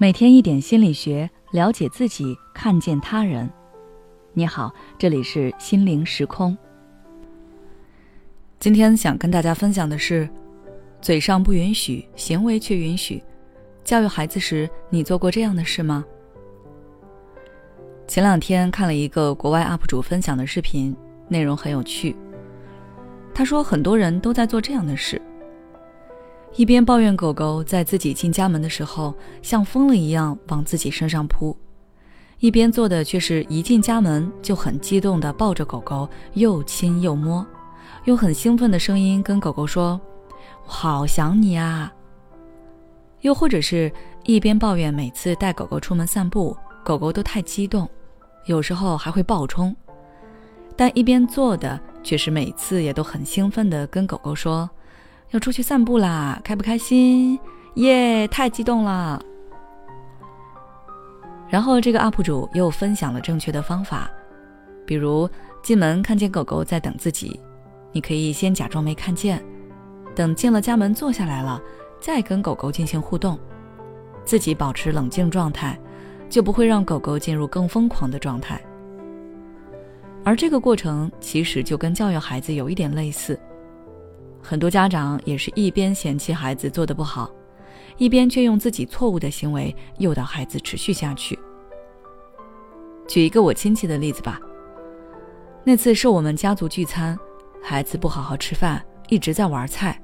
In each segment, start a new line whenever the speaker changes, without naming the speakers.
每天一点心理学，了解自己，看见他人。你好，这里是心灵时空。今天想跟大家分享的是，嘴上不允许，行为却允许。教育孩子时，你做过这样的事吗？前两天看了一个国外 UP 主分享的视频，内容很有趣。他说，很多人都在做这样的事。一边抱怨狗狗在自己进家门的时候像疯了一样往自己身上扑，一边做的却是一进家门就很激动地抱着狗狗又亲又摸，用很兴奋的声音跟狗狗说：“好想你啊！”又或者是一边抱怨每次带狗狗出门散步，狗狗都太激动，有时候还会暴冲，但一边做的却是每次也都很兴奋地跟狗狗说。要出去散步啦，开不开心？耶，太激动了！然后这个 UP 主又分享了正确的方法，比如进门看见狗狗在等自己，你可以先假装没看见，等进了家门坐下来了，再跟狗狗进行互动，自己保持冷静状态，就不会让狗狗进入更疯狂的状态。而这个过程其实就跟教育孩子有一点类似。很多家长也是一边嫌弃孩子做的不好，一边却用自己错误的行为诱导孩子持续下去。举一个我亲戚的例子吧。那次是我们家族聚餐，孩子不好好吃饭，一直在玩菜，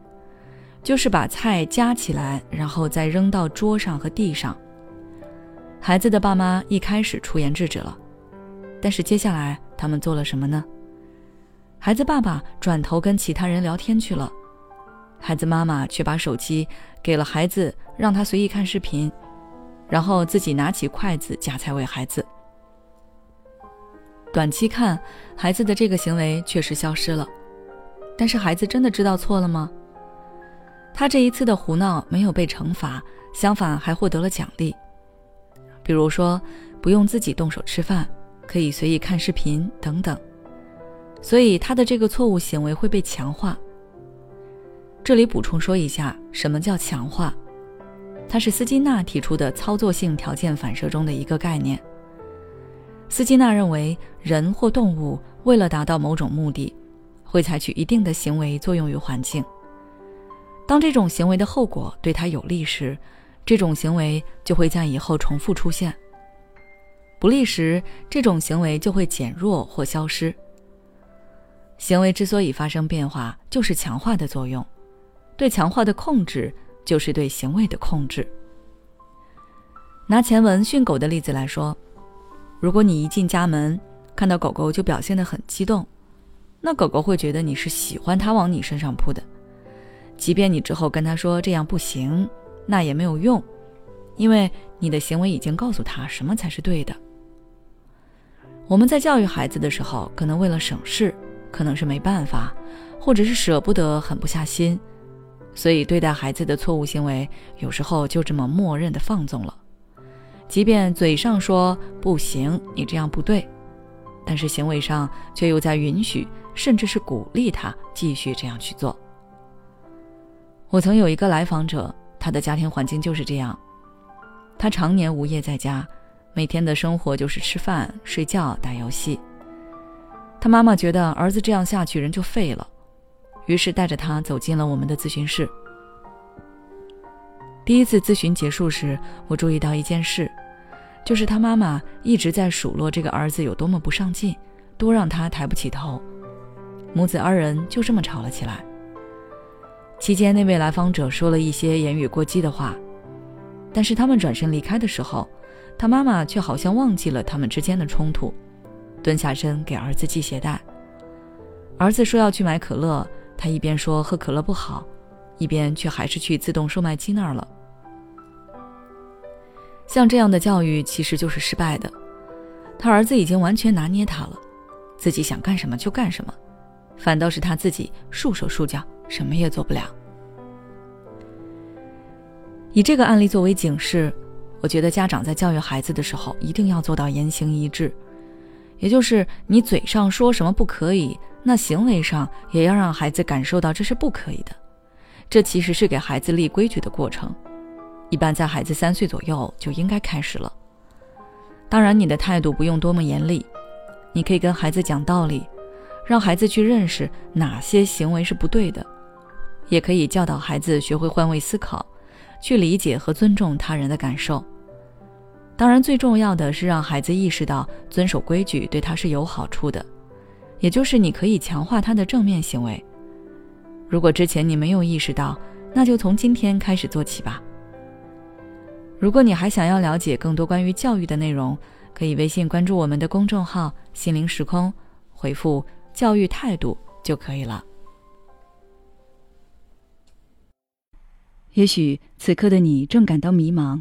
就是把菜夹起来，然后再扔到桌上和地上。孩子的爸妈一开始出言制止了，但是接下来他们做了什么呢？孩子爸爸转头跟其他人聊天去了，孩子妈妈却把手机给了孩子，让他随意看视频，然后自己拿起筷子夹菜喂孩子。短期看，孩子的这个行为确实消失了，但是孩子真的知道错了吗？他这一次的胡闹没有被惩罚，相反还获得了奖励，比如说不用自己动手吃饭，可以随意看视频等等。所以他的这个错误行为会被强化。这里补充说一下，什么叫强化？它是斯金纳提出的操作性条件反射中的一个概念。斯金纳认为，人或动物为了达到某种目的，会采取一定的行为作用于环境。当这种行为的后果对他有利时，这种行为就会在以后重复出现；不利时，这种行为就会减弱或消失。行为之所以发生变化，就是强化的作用。对强化的控制，就是对行为的控制。拿前文训狗的例子来说，如果你一进家门，看到狗狗就表现得很激动，那狗狗会觉得你是喜欢它往你身上扑的。即便你之后跟它说这样不行，那也没有用，因为你的行为已经告诉他什么才是对的。我们在教育孩子的时候，可能为了省事。可能是没办法，或者是舍不得，狠不下心，所以对待孩子的错误行为，有时候就这么默认的放纵了。即便嘴上说不行，你这样不对，但是行为上却又在允许，甚至是鼓励他继续这样去做。我曾有一个来访者，他的家庭环境就是这样，他常年无业在家，每天的生活就是吃饭、睡觉、打游戏。他妈妈觉得儿子这样下去人就废了，于是带着他走进了我们的咨询室。第一次咨询结束时，我注意到一件事，就是他妈妈一直在数落这个儿子有多么不上进，多让他抬不起头。母子二人就这么吵了起来。期间，那位来访者说了一些言语过激的话，但是他们转身离开的时候，他妈妈却好像忘记了他们之间的冲突。蹲下身给儿子系鞋带。儿子说要去买可乐，他一边说喝可乐不好，一边却还是去自动售卖机那儿了。像这样的教育其实就是失败的。他儿子已经完全拿捏他了，自己想干什么就干什么，反倒是他自己束手束脚，什么也做不了。以这个案例作为警示，我觉得家长在教育孩子的时候一定要做到言行一致。也就是你嘴上说什么不可以，那行为上也要让孩子感受到这是不可以的。这其实是给孩子立规矩的过程。一般在孩子三岁左右就应该开始了。当然，你的态度不用多么严厉，你可以跟孩子讲道理，让孩子去认识哪些行为是不对的，也可以教导孩子学会换位思考，去理解和尊重他人的感受。当然，最重要的是让孩子意识到遵守规矩对他是有好处的，也就是你可以强化他的正面行为。如果之前你没有意识到，那就从今天开始做起吧。如果你还想要了解更多关于教育的内容，可以微信关注我们的公众号“心灵时空”，回复“教育态度”就可以了。
也许此刻的你正感到迷茫，